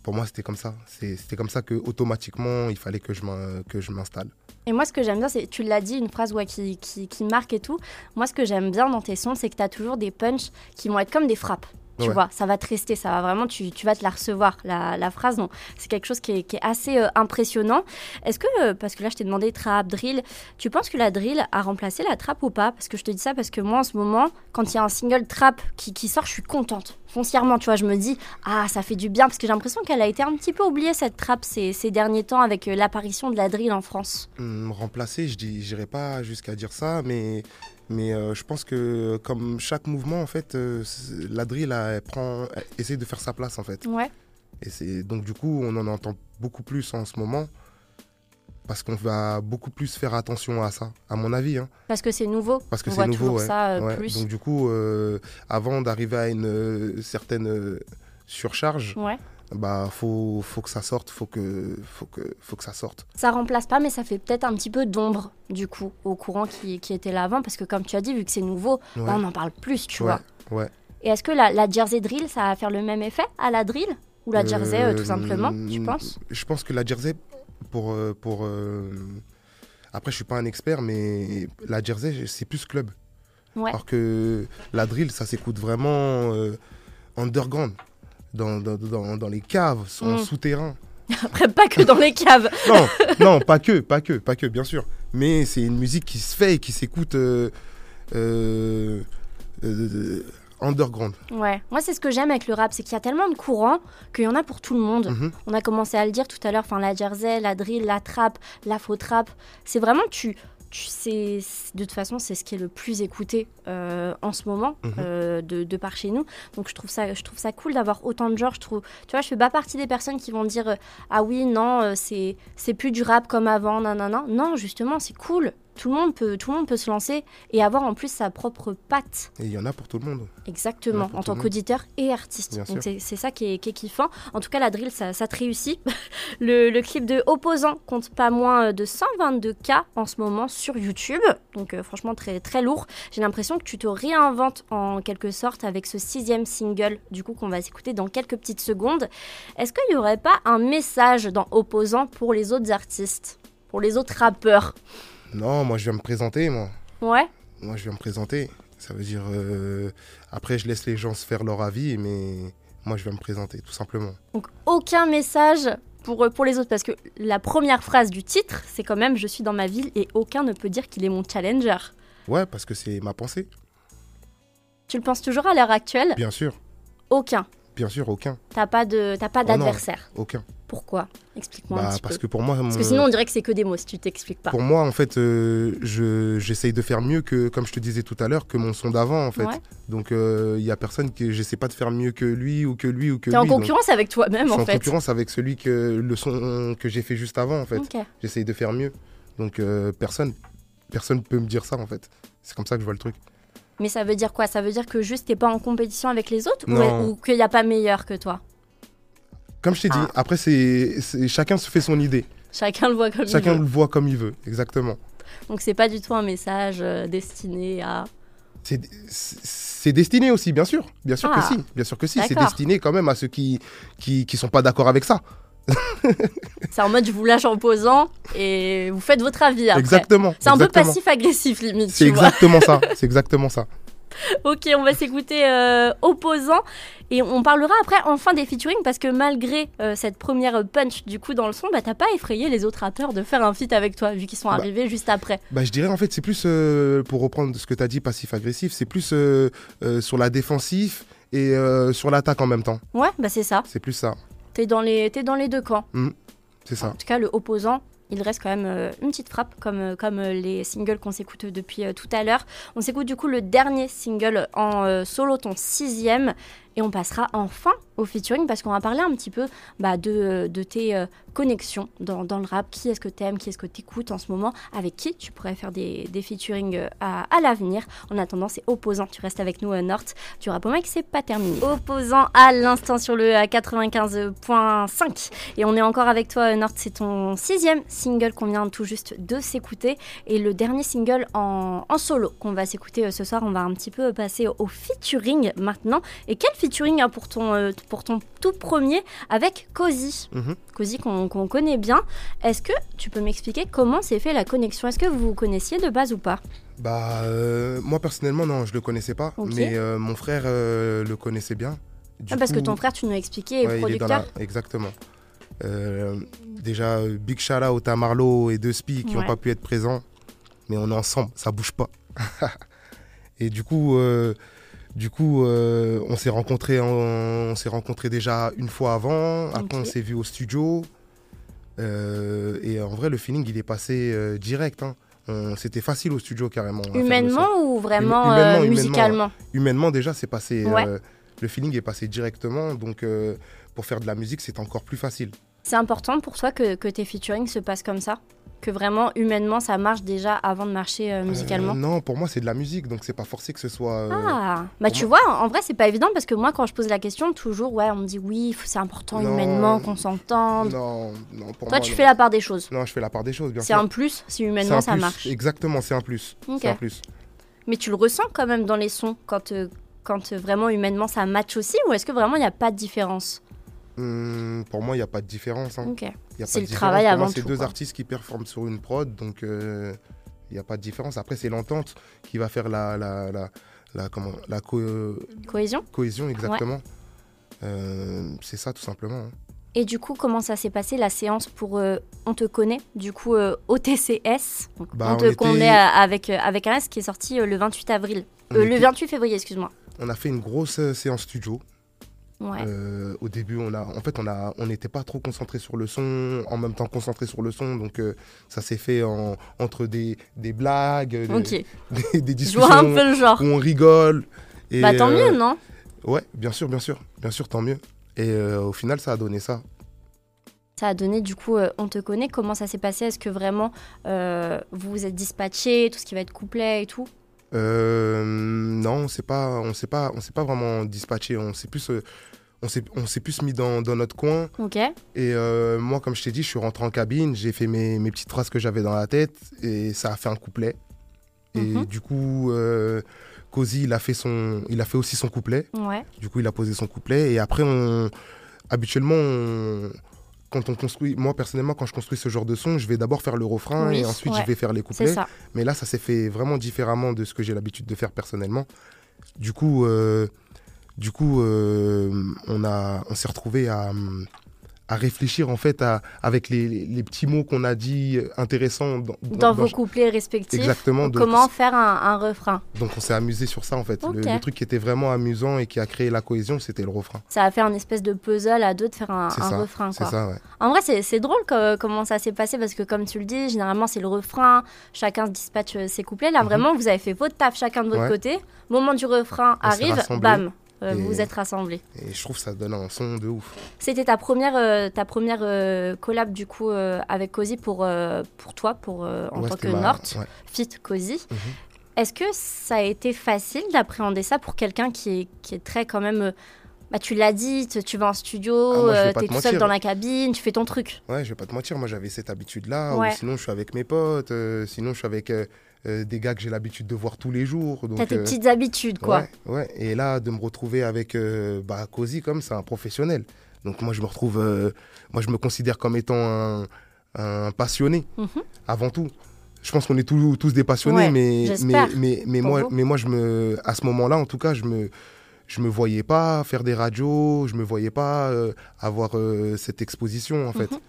Pour moi, c'était comme ça. C'était comme ça que automatiquement, il fallait que je m'installe. Et moi, ce que j'aime bien, c'est, tu l'as dit, une phrase ouais, qui, qui, marque et tout. Moi, ce que j'aime bien dans tes sons, c'est que tu as toujours des punchs qui vont être comme des frappes. Tu vois, ça va te rester, ça va vraiment, tu, tu vas te la recevoir, la, la phrase. Donc, c'est quelque chose qui est, qui est assez euh, impressionnant. Est-ce que, euh, parce que là, je t'ai demandé trap, drill, tu penses que la drill a remplacé la trap ou pas? Parce que je te dis ça parce que moi, en ce moment, quand il y a un single trap qui, qui sort, je suis contente. Foncièrement, tu vois, je me dis, ah, ça fait du bien, parce que j'ai l'impression qu'elle a été un petit peu oubliée, cette trap, ces, ces derniers temps, avec euh, l'apparition de la drill en France. Hum, remplacer, je dirais pas jusqu'à dire ça, mais mais euh, je pense que comme chaque mouvement, en fait, euh, la drill, elle, prend, essaie de faire sa place, en fait. Ouais. Et c'est donc du coup, on en entend beaucoup plus en ce moment parce qu'on va beaucoup plus faire attention à ça, à mon avis. Hein. Parce que c'est nouveau. Parce que c'est nouveau, ouais. ça euh, plus. Donc du coup, avant d'arriver à une certaine surcharge, ouais bah faut, faut que ça sorte, faut que, faut, que, faut que ça sorte. Ça remplace pas, mais ça fait peut-être un petit peu d'ombre du coup au courant qui, qui, était là avant, parce que comme tu as dit, vu que c'est nouveau, bah, on en parle plus, tu vois. Ouais. Et est-ce que la, la, jersey drill, ça va faire le même effet à la drill ou la jersey euh, tout simplement, tu euh, penses? Je pense que la jersey, pour, euh, pour après je suis pas un expert, mais la jersey c'est plus club. Alors que la drill, ça s'écoute vraiment underground dans, dans, dans, les caves, en mm. souterrain. Après, pas que dans les caves. non, non, pas que, pas que, pas que, bien sûr. Mais c'est une musique qui se fait et qui s'écoute euh, euh, euh, underground. Ouais, moi c'est ce que j'aime avec le rap, c'est qu'il y a tellement de courants qu'il y en a pour tout le monde. Mhm. On a commencé à le dire tout à l'heure, enfin la jersey, la drill, la trap, la faux trap. C'est vraiment tu sais, de toute façon, c'est ce qui est le plus écouté euh, en ce moment mhm. euh, de, par chez nous. Donc je trouve ça, je trouve ça cool d'avoir autant de genres. Je trouve, tu vois, je fais pas partie des personnes qui vont dire euh, ah oui non c'est c'est plus du rap comme avant, non non non. Non justement c'est cool tout le monde peut tout le monde peut se lancer et avoir en plus sa propre patte. Et il y en a pour tout le monde. Exactement, en tant qu'auditeur et artiste. Donc c'est ça qui est, qui est, kiffant. En tout cas, la drill, ça, ça te réussit. le, le, clip de Opposant compte pas moins de 122K en ce moment sur YouTube. Donc euh, franchement, très, très lourd. J'ai l'impression que tu te réinventes en quelque sorte avec ce sixième single, du coup, qu'on va écouter dans quelques petites secondes. Est-ce qu'il n'y aurait pas un message dans Opposant pour les autres artistes, pour les autres rappeurs? Non, moi je viens me présenter, moi. Ouais. Moi je viens me présenter. Ça veut dire. Euh, après, je laisse les gens se faire leur avis, mais moi je viens me présenter, tout simplement. Donc, aucun message pour, euh, pour les autres, parce que la première phrase du titre, c'est quand même Je suis dans ma ville et aucun ne peut dire qu'il est mon challenger. Ouais, parce que c'est ma pensée. Tu le penses toujours à l'heure actuelle? Bien sûr. Aucun. Bien sûr, aucun. T'as pas de, pas oh d'adversaire. aucun. Pourquoi? Explique-moi un bah, petit parce peu. que pour moi, parce que sinon on dirait que c'est que des mots si tu t'expliques pas. Pour moi, en fait, euh, je j'essaye de faire mieux que, comme je te disais tout à l'heure, que mon son d'avant, en fait. Donc il euh, y a personne que j'essaie pas de faire mieux que lui ou que lui ou que T'es en concurrence avec toi-même, en fait. en concurrence avec celui que le son que j'ai fait juste avant, en fait. J'essaye de faire mieux. Donc euh, personne, personne peut me dire ça, en fait. C'est comme ça que je vois le truc. Mais ça veut dire quoi? Ça veut dire que juste t'es pas en compétition avec les autres ou, qu'il n'y a pas meilleur que toi? Comme je t'ai dit, ah. après c'est chacun se fait son idée. Chacun le voit comme il veut. Chacun le voit comme il veut, exactement. Donc c'est pas du tout un message euh, destiné à. C'est destiné aussi, bien sûr. Bien sûr que ah. si. Bien sûr que si. C'est destiné quand même à ceux qui qui, qui sont pas d'accord avec ça. C'est en mode je vous lâche en posant et vous faites votre avis après. Exactement. C'est un peu passif-agressif limite. C'est exactement ça. C'est exactement ça. ok, on va s'écouter euh, Opposant et on parlera après enfin des featuring parce que malgré euh, cette première punch du coup dans le son, bah t'as pas effrayé les autres rappeurs de faire un feat avec toi vu qu'ils sont bah, arrivés juste après. Bah je dirais en fait c'est plus euh, pour reprendre ce que t'as dit passif-agressif, c'est plus sur la défensive et sur l'attaque en même temps. Ouais, bah c'est ça. C'est plus ça. T'es dans, les, es dans les deux camps. Mmh, c'est ça. En tout cas, le opposant, il reste quand même euh, une petite frappe, comme, euh, comme euh, les singles qu'on s'écoute depuis tout à l'heure. On s'écoute du coup le dernier single en solo, ton sixième, et on passera enfin au featuring parce qu'on va parler un petit peu bah, de, tes connexion dans, dans, le rap. Qui est-ce que tu aimes Qui est-ce que tu écoutes en ce moment? Avec qui tu pourrais faire des, des featuring euh, à, à l'avenir? En attendant, c'est Opposant. Tu restes avec nous, euh, Nort. Du rap au mec, c'est pas terminé. Opposant à l'instant sur le 95.5. Et on est encore avec toi, euh, Nort. C'est ton sixième single qu'on vient tout juste de s'écouter. Et le dernier single en, en solo qu'on va s'écouter ce soir. On va un petit peu passer au featuring maintenant. Et quel featuring hein, pour, ton, pour ton tout premier avec Cozy mm-hmm. Cozy qu'on connaît bien. Est-ce que tu peux m'expliquer comment s'est fait la connexion? Est-ce que vous vous connaissiez de base ou pas? Bah, euh, moi personnellement, non, je le connaissais pas. Mais euh, mon frère euh, le connaissait bien. ah, parce que ton frère, tu nous as expliqué, est producteur Exactement. déjà, Big Shala, Otamarlo et Deux Spi qui n'ont pas pu être présents. Mais on est ensemble, ça bouge pas. et du coup, du coup, on s'est rencontrés, on s'est déjà une fois avant. Après, on s'est vu au studio. Euh, et en vrai, le feeling, il est passé euh, direct. Hein. C'était facile au studio carrément. Humainement ou vraiment euh, musicalement humainement, déjà, c'est passé. le feeling est passé directement. Donc, pour faire de la musique, c'est encore plus facile. C'est important pour toi que, que tes featuring se passent comme ça? Que vraiment humainement ça marche déjà avant de marcher euh, musicalement? euh, Non, pour moi c'est de la musique, donc c'est pas forcé que ce soit. Euh, ah, bah tu vois, en vrai c'est pas évident parce que moi quand je pose la question, toujours ouais, on me dit oui, c'est important humainement qu'on s'entende. Non, non, pour Toi tu fais la part des choses. Non, je fais la part des choses, bien sûr. C'est un plus si humainement ça marche. Exactement, c'est un plus. C'est un plus. Mais tu le ressens quand même dans les sons quand, quand vraiment humainement ça match aussi ou est-ce que vraiment il n'y a pas de différence? Hmm, pour moi, il n'y a pas de différence. Hein. C'est le travail avant. C'est deux artistes qui performent sur une prod, donc il euh, n'y a pas de différence. Après, c'est l'entente qui va faire la, la, la, comment, la cohésion. Cohésion, exactement. Euh, c'est ça, tout simplement. Hein. Et du coup, comment ça s'est passé la séance pour euh, On te connaît Du coup, OTCS. Bah, on te connaît avec, avec un S qui est sorti le 28 avril. le 28 février, excuse-moi. On a fait une grosse séance studio euh, au début, on a, en fait, on a, on n'était pas trop concentré sur le son, en même temps concentré sur le son, donc euh, ça s'est fait en, entre des, des blagues, des, des, discussions un peu le genre. où on rigole. Et, bah tant mieux, euh, non? Ouais, bien sûr, bien sûr, bien sûr, tant mieux. Et au final, ça a donné ça. Ça a donné, du coup, on te connaît. Comment ça s'est passé? Est-ce que vraiment vous vous êtes dispatché, tout ce qui va être couplet et tout? Euh, non, on s'est pas, on s'est pas, on s'est pas vraiment dispatché. On s'est plus, euh, on s'est, on s'est plus mis dans, dans, notre coin. Ok. Et euh, moi, comme je t'ai dit, je suis rentré en cabine, j'ai fait mes, mes petites phrases que j'avais dans la tête et ça a fait un couplet. Et mhm. du coup, euh, Cozy, il a fait son, il a fait aussi son couplet. Ouais. Du coup, il a posé son couplet et après, on, habituellement, on, quand on construit, moi personnellement, quand je construis ce genre de son, je vais d'abord faire le refrain et ensuite je vais faire les couplets. Mais là, ça s'est fait vraiment différemment de ce que j'ai l'habitude de faire personnellement. Du coup, euh, du coup, euh, on a, on s'est retrouvé à, à réfléchir en fait à, avec les, les, petits mots qu'on a dit intéressants dans, dans, vos couplets respectifs. Exactement. comment faire un, un, refrain. Donc on s'est amusé sur ça en fait. Le, truc qui était vraiment amusant et qui a créé la cohésion, c'était le refrain. Ça a fait un espèce de puzzle à deux de faire un, un refrain. C'est ça, ouais. En vrai, c'est drôle comment ça s'est passé parce que comme tu le dis, généralement c'est le refrain, chacun se dispatche ses couplets. Là, mhm. vraiment, vous avez fait votre taf chacun de votre côté. Moment du refrain arrive, bam, euh, vous vous êtes rassemblés. Et je trouve que ça donne un son de ouf. C'était ta première, euh, ta première euh, collab du coup avec Cozy pour, pour toi, pour, en tant que Nord, Fit Cozy. Mhm. Est-ce que ça a été facile d'appréhender ça pour quelqu'un qui est, qui est très quand même... Bah, tu l'as dit, tu vas en studio, ah, tu es tout seul dans la cabine, tu fais ton truc. Ouais, je vais pas te mentir, moi j'avais cette habitude-là. Sinon, je suis avec mes potes, sinon, je suis avec euh, des gars que j'ai l'habitude de voir tous les jours. T'as tes euh, petites habitudes, quoi. Ouais, Et là, de me retrouver avec euh, bah, Cozy, comme c'est un professionnel. Donc moi, je me retrouve, moi, je me considère comme étant un, passionné, mhm. avant tout. Je pense qu'on est tous, tous des passionnés, mais, mais, mais, mais moi, mais moi, je me, à ce moment-là, en tout cas, je me, je me voyais pas faire des radios, je me voyais pas avoir cette exposition, en fait. Mhm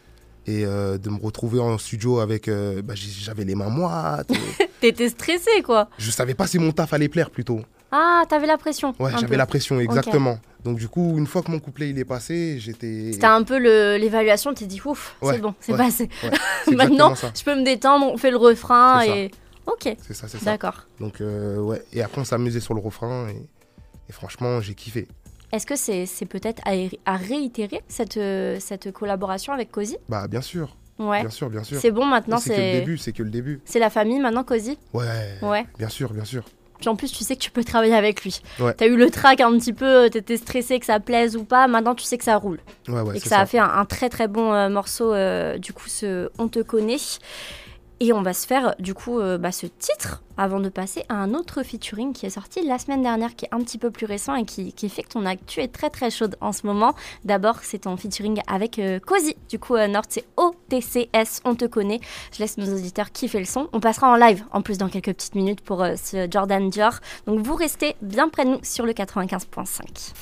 et euh, de me retrouver en studio avec euh, bah, j'avais les mains moites t'étais stressé quoi. Je savais pas si mon taf allait plaire plutôt. Ah t'avais la pression ouais j'avais la pression exactement. Donc du coup une fois que mon couplet il est passé j'étais c'était un peu l'évaluation t'es dit ouf c'est bon c'est passé. maintenant je peux me détendre on fait le refrain et ok. C'est ça c'est ça. D'accord. Donc euh, ouais et après on s'amusait sur le refrain et franchement j'ai kiffé. Est-ce que c'est peut-être à, réitérer cette, cette collaboration avec Cozy? Bah bien sûr. Ouais. Bien sûr, bien sûr. C'est bon maintenant, c'est que le début, c'est que le début. C'est la famille maintenant Cozy Ouais. Ouais. Bien sûr, bien sûr. Puis en plus, tu sais que tu peux travailler avec lui. Ouais. Tu as eu le track un petit peu, tu étais stressé que ça plaise ou pas. Maintenant, tu sais que ça roule. Ouais, ouais, et que ça, a fait un, très très bon euh, morceau. Euh, du coup, ce On te connaît. Et on va se faire du coup euh, bah, ce titre avant de passer à un autre featuring qui est sorti la semaine dernière, qui est un petit peu plus récent et qui, fait que ton actu est très très chaude en ce moment. D'abord, c'est ton featuring avec euh, Cozy. Du coup, euh, Nord, c'est OTCS, on te connaît. Je laisse nos auditeurs kiffer le son. On passera en live en plus dans quelques petites minutes pour ce Jordan Dior. Donc vous restez bien près de nous sur le 95.5.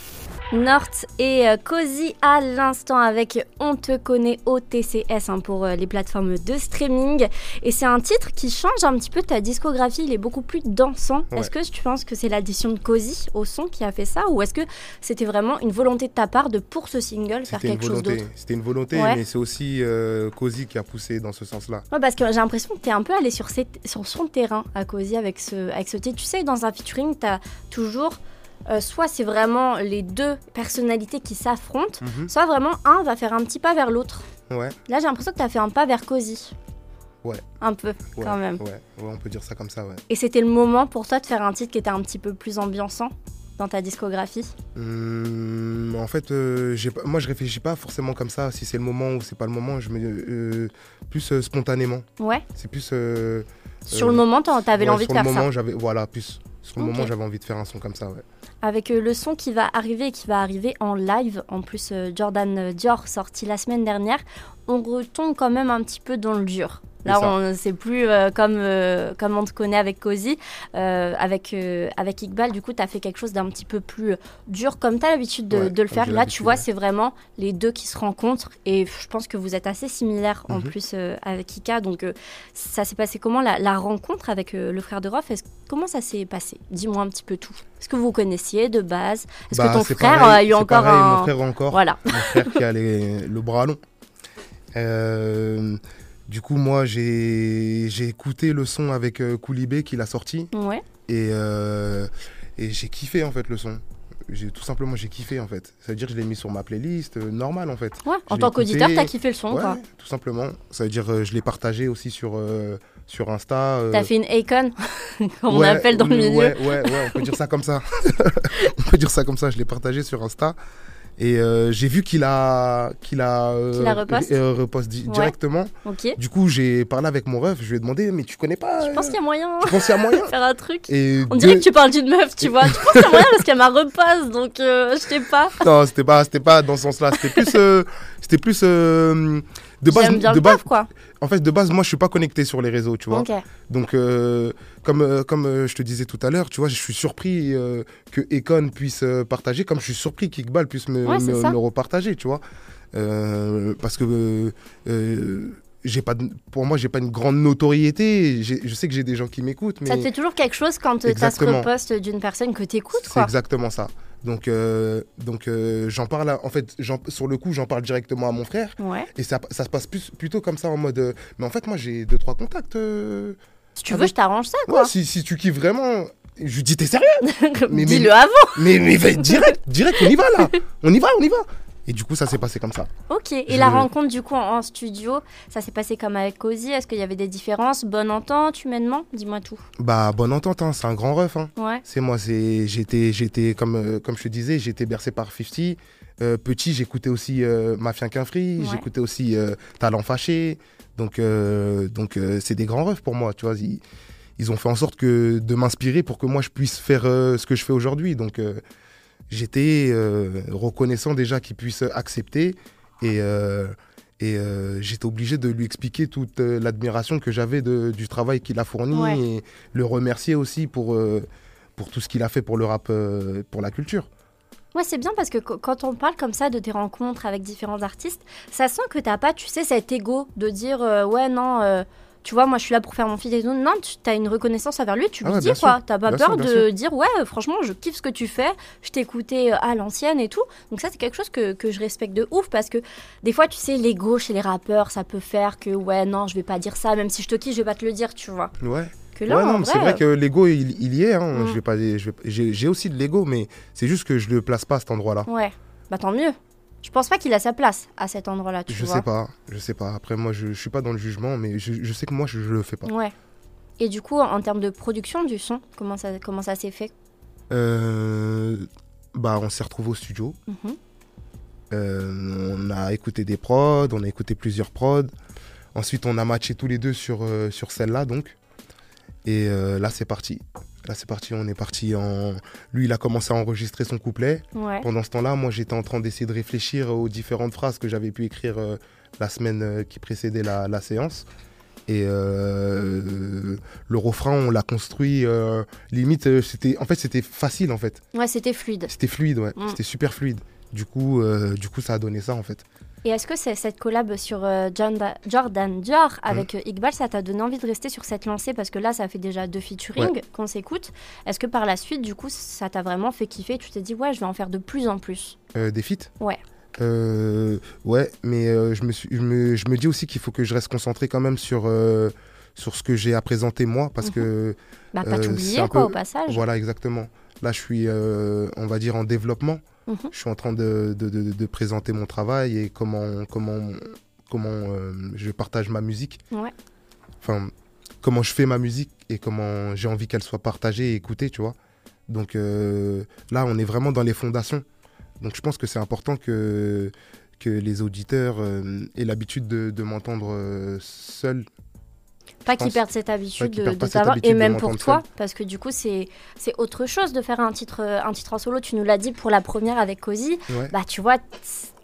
Nort et euh, Cozy à l'instant avec On te connaît OTCS hein, pour euh, les plateformes de streaming. Et c'est un titre qui change un petit peu ta discographie, il est beaucoup plus dansant. Est-ce que tu penses que c'est l'addition de Cozy au son qui a fait ça ou est-ce que c'était vraiment une volonté de ta part de pour ce single faire quelque chose d'autre C'était une volonté, mais c'est aussi euh, Cozy qui a poussé dans ce sens-là. parce que j'ai l'impression que tu es un peu allé sur, sur son terrain à Cozy avec ce, avec ce titre. Tu sais, dans un featuring, tu as toujours euh, soit c'est vraiment les deux personnalités qui s'affrontent, mhm. soit vraiment un va faire un petit pas vers l'autre. Ouais. Là, j'ai l'impression que tu as fait un pas vers Cozy. Ouais. Un peu, quand même. Ouais. on peut dire ça comme ça, ouais. Et c'était le moment pour toi de faire un titre qui était un petit peu plus ambiançant dans ta discographie? Mmh, En fait, euh, moi je réfléchis pas forcément comme ça, si c'est le moment ou c'est pas le moment, je me euh, plus spontanément. Ouais. C'est plus. Sur le moment, t'avais l'envie de faire moment, ça. Voilà, plus. Sur le moment, j'avais envie de faire un son comme ça, ouais. Avec euh, le son qui va arriver et qui va arriver en live, en plus euh, Jordan Dior sorti la semaine dernière, on retombe quand même un petit peu dans le dur. Là, on c'est plus euh, comme, euh, comme on te connaît avec Cozy. Euh, avec, avec Iqbal, du coup, tu as fait quelque chose d'un petit peu plus dur, comme tu as l'habitude de, le faire. Là, tu vois, c'est vraiment les deux qui se rencontrent. Et je pense que vous êtes assez similaires en mhm. plus avec Ika. Donc, ça s'est passé comment la, rencontre avec le frère de Rof? Comment ça s'est passé? Dis-moi un petit peu tout. Est-ce que vous connaissiez de base? Est-ce que bah, ton frère a eu encore un. Mon frère encore. Voilà. Mon frère qui a le bras long. Euh, du coup, moi, j'ai écouté le son avec euh, Koulibé qu'il a sorti. Ouais. Et, euh, et j'ai kiffé en fait le son. Tout simplement, j'ai kiffé en fait. Ça veut dire que je l'ai mis sur ma playlist euh, normale en fait. Ouais, en tant qu'auditeur, t'as kiffé le son ouais, quoi. Tout simplement. Ça veut dire que je l'ai partagé aussi sur, sur Insta. T'as fait une icon, comme on appelle dans le milieu. Ouais, ouais, ouais, on peut dire ça comme ça. on peut dire ça comme ça. Je l'ai partagé sur Insta. Et euh, j'ai vu qu'il a, qu'il a, euh, repost, directement. Du coup, j'ai parlé avec mon ref, je lui ai demandé, mais tu connais pas Je pense qu'il y a moyen. Tu penses qu'il y a moyen Faire un truc. On dirait que tu parles d'une meuf, tu vois. Je pense qu'il y a moyen parce qu'elle m'a repasse, donc euh, je sais pas. Non, c'était pas, c'était pas dans ce sens-là. C'était plus, c'était plus de base, de base, quoi. En fait, de base, moi, je suis pas connecté sur les réseaux, tu vois. Donc, euh, comme, euh, comme euh, je te disais tout à l'heure, tu vois, je suis surpris que Econ puisse partager, comme je suis surpris qu'Iqbal puisse me, me, repartager, tu vois. parce que j'ai pas pour moi j'ai pas une grande notoriété je sais que j'ai des gens qui m'écoutent mais ça te fait toujours quelque chose quand tu as ce repost d'une personne que tu écoutes c'est exactement ça donc euh, donc euh, j'en parle en fait sur le coup j'en parle directement à mon frère ouais. et ça, ça se passe plus, plutôt comme ça en mode euh, mais en fait moi j'ai deux trois contacts si tu veux je t'arrange ça quoi si, si tu kiffes vraiment je lui dis t'es sérieux dis-le avant mais, mais direct direct on y va là on y va on y va et du coup, ça s'est passé comme ça. Ok. Et la rencontre, du coup, en, studio, ça s'est passé comme avec Cozy Est-ce qu'il y avait des différences? Bonne entente, humainement? Dis-moi tout. Bah, bonne entente, hein. c'est un grand ref. Hein. Ouais. C'est moi, c'est, j'étais, j'étais comme, euh, comme je te disais, j'étais bercé par 50. Euh, petit, j'écoutais aussi euh, Mafia Quinfree, j'écoutais aussi euh, Talent Fâché. Donc, donc c'est des grands refs pour moi, tu vois. Ils, ils, ont fait en sorte que, de m'inspirer pour que moi, je puisse faire ce que je fais aujourd'hui. Donc, j'étais euh, reconnaissant déjà qu'il puisse accepter et, euh, et euh, j'étais obligé de lui expliquer toute l'admiration que j'avais du travail qu'il a fourni et le remercier aussi pour, pour tout ce qu'il a fait pour le rap, pour la culture. Ouais, c'est bien parce que quand on parle comme ça de tes rencontres avec différents artistes, ça sent que t'as pas, tu sais, cet ego de dire ouais, non, tu vois, moi je suis là pour faire mon fils et tout. Non, tu as une reconnaissance envers lui, tu ah lui dis quoi. T'as pas peur de dire, ouais, franchement, je kiffe ce que tu fais, je t'écoutais euh, à l'ancienne et tout. Donc, ça, c'est quelque chose que, que, je respecte de ouf parce que des fois, tu sais, l'ego chez les rappeurs, ça peut faire que, ouais, non, je vais pas dire ça, même si je te kiffe, je vais pas te le dire, tu vois. Ouais. Que là, ouais, non, c'est vrai que l'ego, il, il, y est. Hein. Mm. Je vais pas, j'ai aussi de l'ego, mais c'est juste que je le place pas à cet endroit-là. Ouais, bah tant mieux. Je pense pas qu'il a sa place à cet endroit-là. Je sais pas, je sais pas. Après, moi, je, je suis pas dans le jugement, mais je, sais que moi, je, le fais pas. Ouais. Et du coup, en termes de production du son, comment ça, comment ça s'est fait? Euh, Bah, on s'est retrouvé au studio. Mhm. Euh, on a écouté des prods, on a écouté plusieurs prods. Ensuite, on a matché tous les deux sur, euh, sur celle-là, donc. Et là, c'est parti. Là, c'est parti, on est parti en. Lui, il a commencé à enregistrer son couplet. Pendant ce temps-là, moi, j'étais en train d'essayer de réfléchir aux différentes phrases que j'avais pu écrire euh, la semaine euh, qui précédait la, séance. Et euh, le refrain, on l'a construit limite. c'était, en fait, c'était facile, en fait. Ouais, c'était fluide. C'était fluide, ouais. Mm. C'était super fluide. Du coup, du coup, ça a donné ça, en fait. Et est-ce que cette collab sur euh, Jordan Dior avec mm. euh, Iqbal, ça t'a donné envie de rester sur cette lancée Parce que là, ça fait déjà deux featuring qu'on s'écoute. Est-ce que par la suite, du coup, ça t'a vraiment fait kiffer Tu t'es dit, ouais, je vais en faire de plus en plus? Euh, Des feats? Ouais. ouais, mais je, me suis, je, me, je, me, dis aussi qu'il faut que je reste concentré quand même sur, sur ce que j'ai à présenter moi. Parce mhm. que. Bah, pas t'oublier, quoi, au passage. Voilà, exactement. Là, je suis, on va dire, en développement. Mhm. Je suis en train de, de, de, présenter mon travail et comment, comment, comment euh, je partage ma musique. Ouais. Enfin, comment je fais ma musique et comment j'ai envie qu'elle soit partagée et écoutée, tu vois. Donc euh, là, on est vraiment dans les fondations. Donc je pense que c'est important que, que les auditeurs euh, aient l'habitude de, de m'entendre seul pas qu'ils perdent cette habitude de, savoir, et même pour toi, parce que du coup, c'est autre chose de faire un titre, un titre en solo. Tu nous l'as dit pour la première avec Cozy. Bah, tu vois,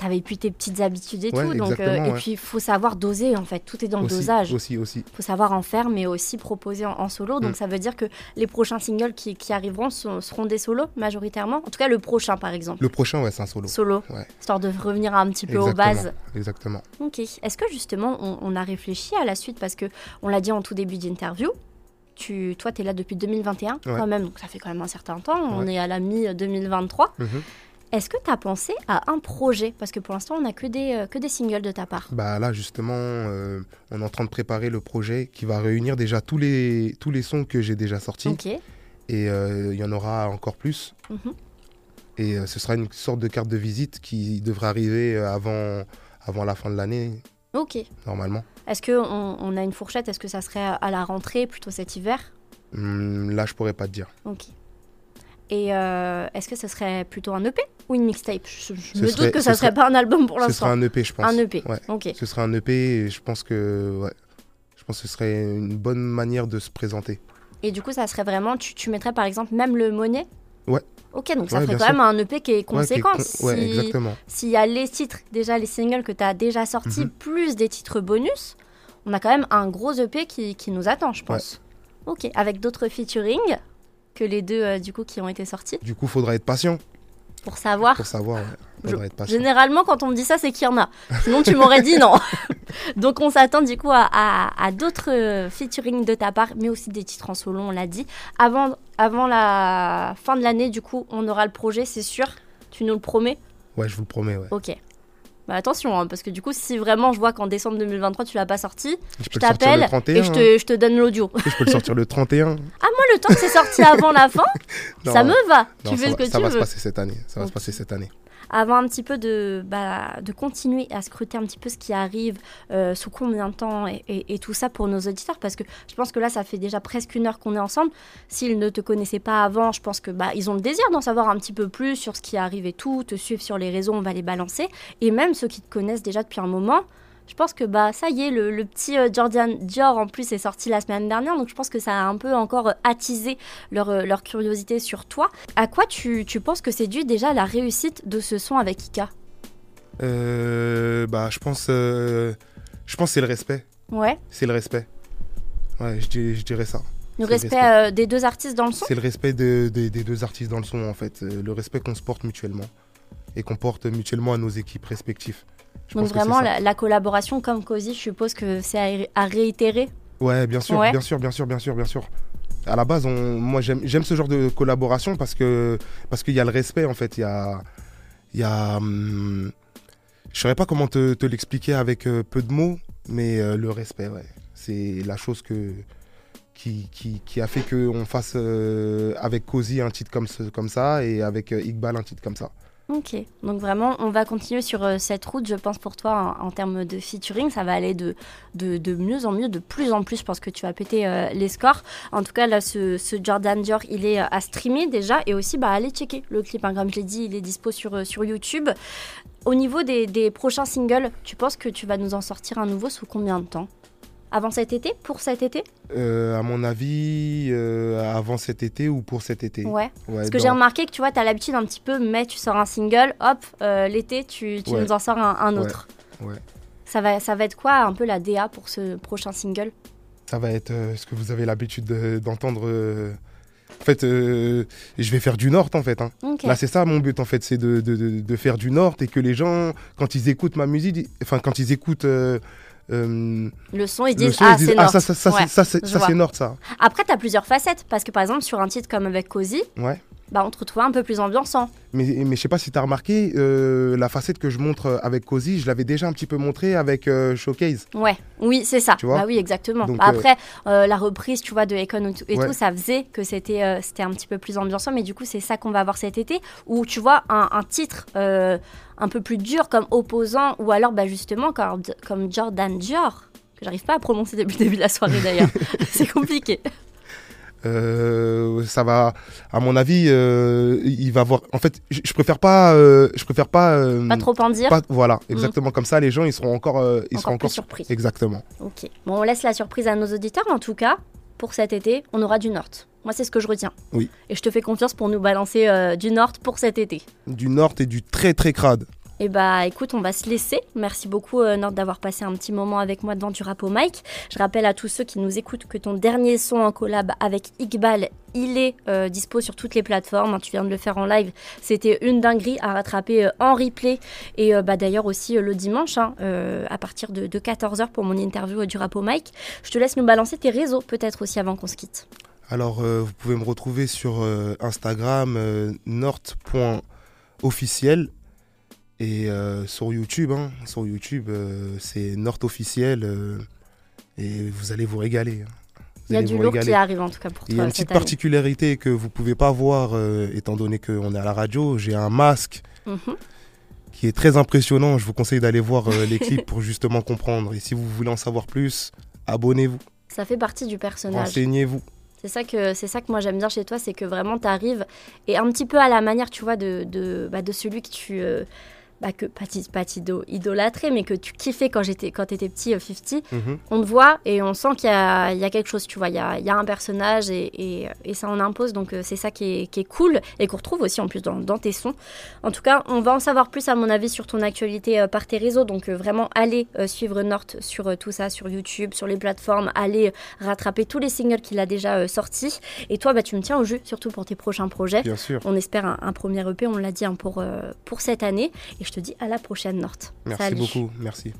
t'avais plus tes petites habitudes et tout. Donc, euh, et puis, il faut savoir doser, en fait. Tout est dans le dosage. Aussi, aussi. faut savoir en faire, mais aussi proposer en, solo. Donc, mm. ça veut dire que les prochains singles qui, qui arriveront seront des solos, majoritairement. En tout cas, le prochain, par exemple. Le prochain, ouais, c'est un solo. Solo. Histoire de revenir un petit peu aux bases. Exactement. Ok. Est-ce que, justement, on, on, a réfléchi à la suite? Parce que on l'a dit en tout début d'interview, tu, toi, tu es là depuis 2021 quand même, donc ça fait quand même un certain temps. On est à la mi-2023. Mhm. Est-ce que tu as pensé à un projet? Parce que pour l'instant, on n'a que des, euh, que des singles de ta part. Bah là, justement, euh, on est en train de préparer le projet qui va réunir déjà tous les, tous les sons que j'ai déjà sortis. Et euh, il y en aura encore plus. Mhm. Et ce sera une sorte de carte de visite qui devrait arriver avant, avant la fin de l'année. Ok. Normalement. Est-ce qu'on on a une fourchette? Est-ce que ça serait à la rentrée, plutôt cet hiver? Hmm, Là, je pourrais pas te dire. Ok. Et est-ce que ce serait plutôt un EP ou une mixtape Je, me doute que ça serait, serait, pas un album pour l'instant. Ce serait un EP, je pense. Un EP, ouais. ok. Ce serait un EP et je pense que, ouais, je pense que ce serait une bonne manière de se présenter. Et du coup, ça serait vraiment, tu, tu mettrais par exemple même le monnaie Ouais. Ok, donc ça ferait quand même un EP qui est conséquent. Ouais, exactement. S'il y a les titres, déjà les singles que tu as déjà sortis, mhm. plus des titres bonus, on a quand même un gros EP qui, qui nous attend, je pense. Ok, avec d'autres featuring que les deux, euh, du coup, qui ont été sortis. Du coup, faudra être patient. Pour savoir. Pour savoir, Généralement, quand on me dit ça, c'est qu'il y en a. Sinon, tu m'aurais dit non. Donc, on s'attend du coup à, d'autres euh, featuring de ta part, mais aussi des titres en solo, on l'a dit. Avant, avant la fin de l'année, du coup, on aura le projet, c'est sûr. Tu nous le promets? Ouais, je vous le promets, ouais. Ok. Bah attention, hein, parce que du coup, si vraiment je vois qu'en décembre 2023 tu l'as pas sorti, je, t'appelle et je te, je te donne l'audio. Je peux le sortir le 31. Ah, moi, le temps que c'est sorti avant la fin, ça me va. tu fais ce que ça tu va veux. Se passer cette année. Ça va se passer cette année avant un petit peu de, bah, de continuer à scruter un petit peu ce qui arrive, euh, sous combien de temps et, tout ça pour nos auditeurs, parce que je pense que là, ça fait déjà presque une heure qu'on est ensemble. S'ils ne te connaissaient pas avant, je pense que bah, ils ont le désir d'en savoir un petit peu plus sur ce qui arrive et tout, te suivre sur les réseaux, on va les balancer. Et même ceux qui te connaissent déjà depuis un moment, je pense que bah ça y est, le, petit euh, Jordan Dior en plus est sorti la semaine dernière, donc je pense que ça a un peu encore euh, attisé leur, euh, leur curiosité sur toi. À quoi tu, tu penses que c'est dû déjà la réussite de ce son avec Ika? Bah, je pense, je pense c'est le respect. Ouais. C'est le respect. Ouais, je, je dirais ça. Le respect, des deux artistes dans le son? C'est le respect des deux artistes dans le son, en fait. Le respect qu'on se porte mutuellement et qu'on porte mutuellement à nos équipes respectives. Donc vraiment, la, collaboration comme Cozy, je suppose que c'est à, réitérer Ouais, bien sûr, bien sûr, bien sûr, bien sûr, bien sûr. À la base, on, moi j'aime ce genre de collaboration parce que parce qu'il y a le respect en fait. Il y a, il y a hum, je ne saurais pas comment te, l'expliquer avec euh, peu de mots, mais euh, le respect, ouais. C'est la chose que, qui, qui, qui a fait qu'on fasse euh, avec Cozy un titre comme, comme ça et avec Iqbal un titre comme ça. Ok, donc vraiment, on va continuer sur euh, cette route, je pense, pour toi, en, termes de featuring. Ça va aller de, mieux en mieux, de plus en plus. Je pense que tu vas péter euh, les scores. En tout cas, là, ce, Jordan Dior, il est euh, à streamer déjà et aussi, bah, allez checker le clip. Hein. Comme je l'ai dit, il est dispo sur, sur YouTube. Au niveau des, des prochains singles, tu penses que tu vas nous en sortir un nouveau sous combien de temps? Avant cet été Pour cet été euh, À mon avis, euh, avant cet été ou pour cet été. Ouais. Parce que j'ai remarqué que tu vois, tu as l'habitude un petit peu, mais tu sors un single, hop, euh, l'été, tu, tu nous en sors un, autre. Ouais. Ça, va, ça va être quoi un peu la DA pour ce prochain single? Ça va être ce que vous avez l'habitude d'entendre. En fait, je vais faire du Nord en fait. Hein. Là, c'est ça mon but en fait, c'est de, de, de, faire du Nord et que les gens, quand ils écoutent ma musique, enfin quand ils écoutent euh, le son, ils disent Ah, c'est ah, ça, ça, ça, c'est Nord, ça. Après, tu as plusieurs facettes. Parce que par exemple, sur un titre comme avec Cozy, ouais. bah, on te retrouve un peu plus ambiançant. Mais, mais je sais pas si tu as remarqué, euh, la facette que je montre avec Cozy, je l'avais déjà un petit peu montré avec euh, Showcase. Ouais, oui, c'est ça. Tu vois bah oui, exactement. Bah, après, la reprise, tu vois, de Econ et tout, ça faisait que c'était c'était un petit peu plus ambiançant. Mais du coup, c'est ça qu'on va avoir cet été. Où tu vois, un, un titre un peu plus dur comme opposant, ou alors bah, justement comme, comme Jordan Dior, que j'arrive pas à prononcer depuis le début de la soirée d'ailleurs. c'est compliqué. Euh, ça va, à mon avis, euh, il va voir. En fait, je, préfère pas, euh, je préfère pas. pas trop en dire. voilà, mm. exactement comme ça, les gens ils seront encore, ils seront encore surpris. Exactement. Ok. Bon, on laisse la surprise à nos auditeurs. En tout cas, pour cet été, on aura du Nord. Moi, c'est ce que je retiens. Oui. Et je te fais confiance pour nous balancer euh, du Nord pour cet été. Du Nord et du très très crade. Eh bah écoute, on va se laisser. Merci beaucoup euh, Nord d'avoir passé un petit moment avec moi devant du rap au mic. Je rappelle à tous ceux qui nous écoutent que ton dernier son en collab avec Iqbal, il est euh, dispo sur toutes les plateformes. Hein, tu viens de le faire en live. C'était une dinguerie à rattraper en replay. Et bah, d'ailleurs aussi le dimanche, hein, à partir de, de 14h pour mon interview du rap au mic. Je te laisse nous balancer tes réseaux peut-être aussi avant qu'on se quitte. Alors, euh, vous pouvez me retrouver sur euh, Instagram, euh, Et sur YouTube, hein. sur YouTube, c'est Officiel. et vous allez vous régaler. Hein. Il y a du lourd qui arrive en tout cas pour toi. Il y a une petite particularité que vous ne pouvez pas voir, étant donné qu'on est à la radio. J'ai un masque mhm. qui est très impressionnant. Je vous conseille d'aller voir les clips pour justement comprendre. Et si vous voulez en savoir plus, abonnez-vous. Ça fait partie du personnage. Renseignez-vous. C'est ça que c'est ça que moi j'aime bien chez toi, c'est que vraiment tu arrives et un petit peu à la manière, tu vois, de de, bah, de celui que tu euh, bah, que pas, pas idolâtré, mais que tu kiffais quand j'étais quand étais petit, 50, mhm. on te voit et on sent qu'il y, y a, quelque chose, tu vois, il y a, y a, un personnage et, et, ça en impose, donc c'est ça qui est, qui est, cool et qu'on retrouve aussi en plus dans, dans, tes sons. En tout cas, on va en savoir plus à mon avis sur ton actualité par tes réseaux, donc vraiment allez suivre North sur tout ça, sur YouTube, sur les plateformes, allez rattraper tous les singles qu'il a déjà sortis. Et toi, bah, tu me tiens au jeu, surtout pour tes prochains projets. Bien sûr. On espère un, premier EP, on l'a dit, hein, pour, pour cette année. Et je te dis à la prochaine, North. Merci beaucoup. Merci.